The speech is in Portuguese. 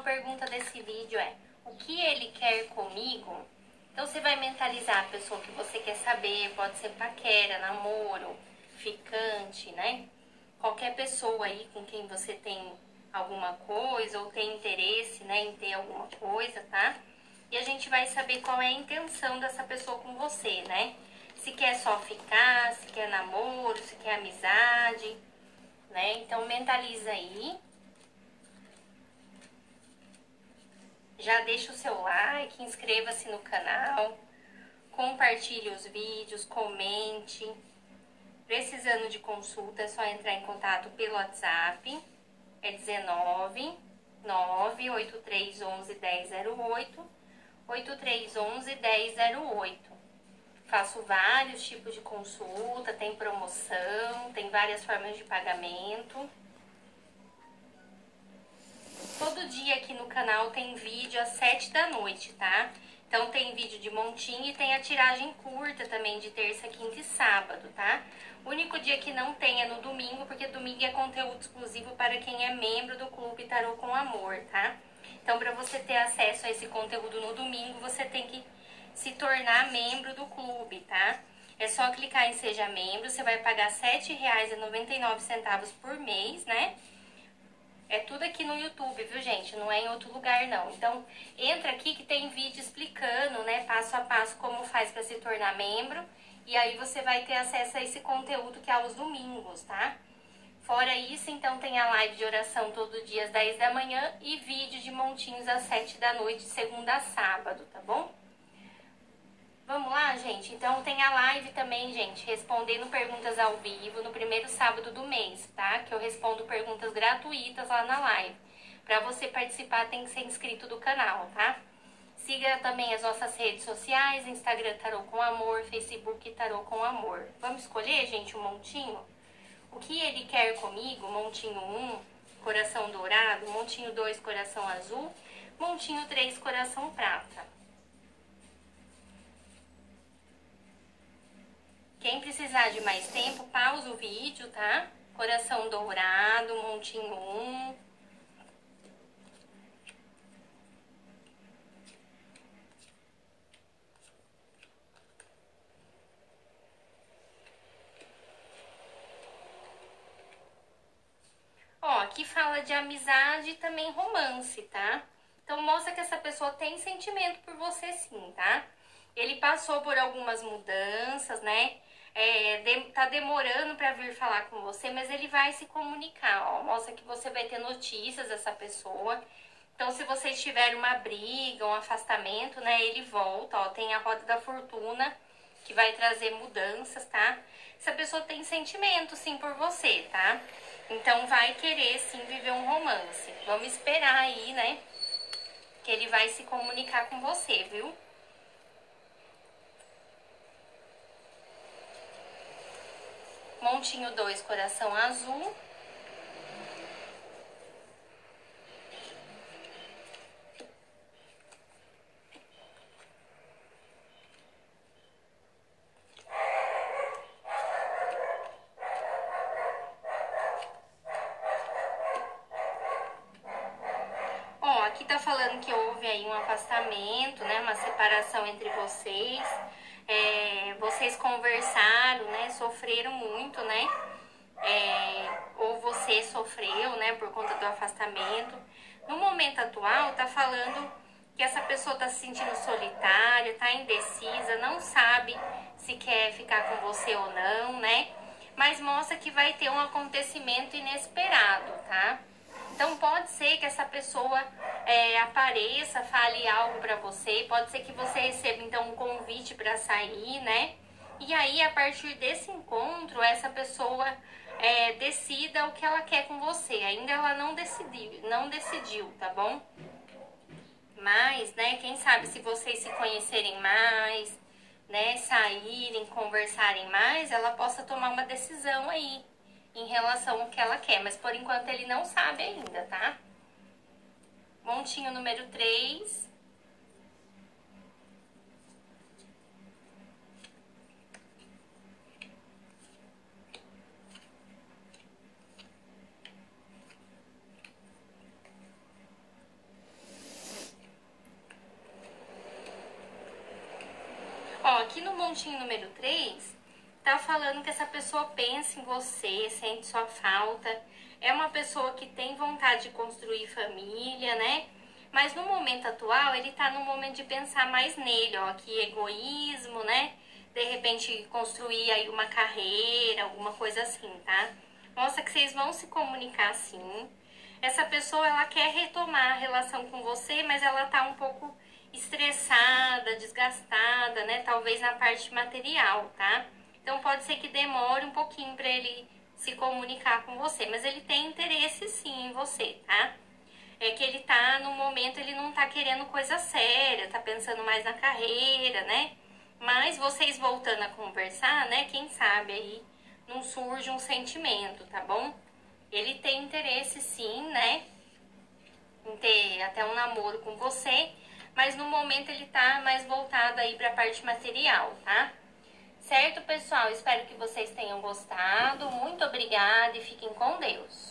a pergunta desse vídeo é: o que ele quer comigo? Então você vai mentalizar a pessoa que você quer saber, pode ser paquera, namoro, ficante, né? Qualquer pessoa aí com quem você tem alguma coisa ou tem interesse, né, em ter alguma coisa, tá? E a gente vai saber qual é a intenção dessa pessoa com você, né? Se quer só ficar, se quer namoro, se quer amizade, né? Então mentaliza aí. Já deixa o seu like, inscreva-se no canal, compartilhe os vídeos, comente. Precisando de consulta, é só entrar em contato pelo WhatsApp. É 19 98311 1008 8311 1008. Faço vários tipos de consulta, tem promoção, tem várias formas de pagamento. Todo dia aqui no canal tem vídeo às 7 da noite, tá? Então tem vídeo de montinho e tem a tiragem curta também de terça, quinta e sábado, tá? O único dia que não tem é no domingo, porque domingo é conteúdo exclusivo para quem é membro do Clube Tarô com Amor, tá? Então, para você ter acesso a esse conteúdo no domingo, você tem que se tornar membro do clube, tá? É só clicar em Seja Membro, você vai pagar R$ 7,99 por mês, né? É tudo aqui no YouTube, viu, gente? Não é em outro lugar, não. Então, entra aqui que tem vídeo explicando, né, passo a passo, como faz para se tornar membro. E aí você vai ter acesso a esse conteúdo que é aos domingos, tá? Fora isso, então, tem a live de oração todo dia às 10 da manhã e vídeo de montinhos às 7 da noite, segunda a sábado, tá bom? Vamos lá, gente? Então tem a live também, gente, respondendo perguntas ao vivo no primeiro sábado do mês, tá? Que eu respondo perguntas gratuitas lá na live. Para você participar tem que ser inscrito do canal, tá? Siga também as nossas redes sociais, Instagram Tarô com Amor, Facebook Tarô com Amor. Vamos escolher, gente, um montinho? O que ele quer comigo? Montinho 1, coração dourado, montinho 2, coração azul, montinho 3, coração prata. Quem precisar de mais tempo, pausa o vídeo, tá? Coração dourado, montinho 1. Ó, aqui fala de amizade e também romance, tá? Então mostra que essa pessoa tem sentimento por você sim, tá? Ele passou por algumas mudanças, né? é, de, tá demorando para vir falar com você, mas ele vai se comunicar, ó. Mostra que você vai ter notícias dessa pessoa. Então, se vocês tiverem uma briga, um afastamento, né, ele volta, ó. Tem a roda da fortuna, que vai trazer mudanças, tá? Essa pessoa tem sentimento, sim, por você, tá? Então, vai querer, sim, viver um romance. Vamos esperar aí, né? Que ele vai se comunicar com você, viu? Montinho 2, coração azul. Ó, aqui tá falando que houve aí um afastamento, né? Uma separação entre vocês é, vocês conversaram, né? Sofreram muito, né? É, ou você sofreu, né? Por conta do afastamento. No momento atual, tá falando que essa pessoa tá se sentindo solitária, tá indecisa, não sabe se quer ficar com você ou não, né? Mas mostra que vai ter um acontecimento inesperado, tá? Então pode ser que essa pessoa é, apareça, fale algo para você, pode ser que você receba então um convite para sair, né? E aí a partir desse encontro essa pessoa é, decida o que ela quer com você. Ainda ela não decidiu, não decidiu, tá bom? Mas, né? Quem sabe se vocês se conhecerem mais, né? Saírem, conversarem mais, ela possa tomar uma decisão aí em relação ao que ela quer, mas por enquanto ele não sabe ainda, tá? Montinho número 3. Ó, aqui no montinho número 3, tá falando que essa pessoa pensa em você, sente sua falta, é uma pessoa que tem vontade de construir família, né? Mas no momento atual, ele tá no momento de pensar mais nele, ó, que egoísmo, né? De repente construir aí uma carreira, alguma coisa assim, tá? Mostra que vocês vão se comunicar assim. Essa pessoa, ela quer retomar a relação com você, mas ela tá um pouco estressada, desgastada, né? Talvez na parte material, tá? Então pode ser que demore um pouquinho para ele se comunicar com você, mas ele tem interesse sim em você, tá? É que ele tá no momento, ele não tá querendo coisa séria, tá pensando mais na carreira, né? Mas vocês voltando a conversar, né? Quem sabe aí não surge um sentimento, tá bom? Ele tem interesse sim, né? Em ter até um namoro com você, mas no momento ele tá mais voltado aí pra parte material, tá? Certo, pessoal? Espero que vocês tenham gostado. Muito obrigada e fiquem com Deus.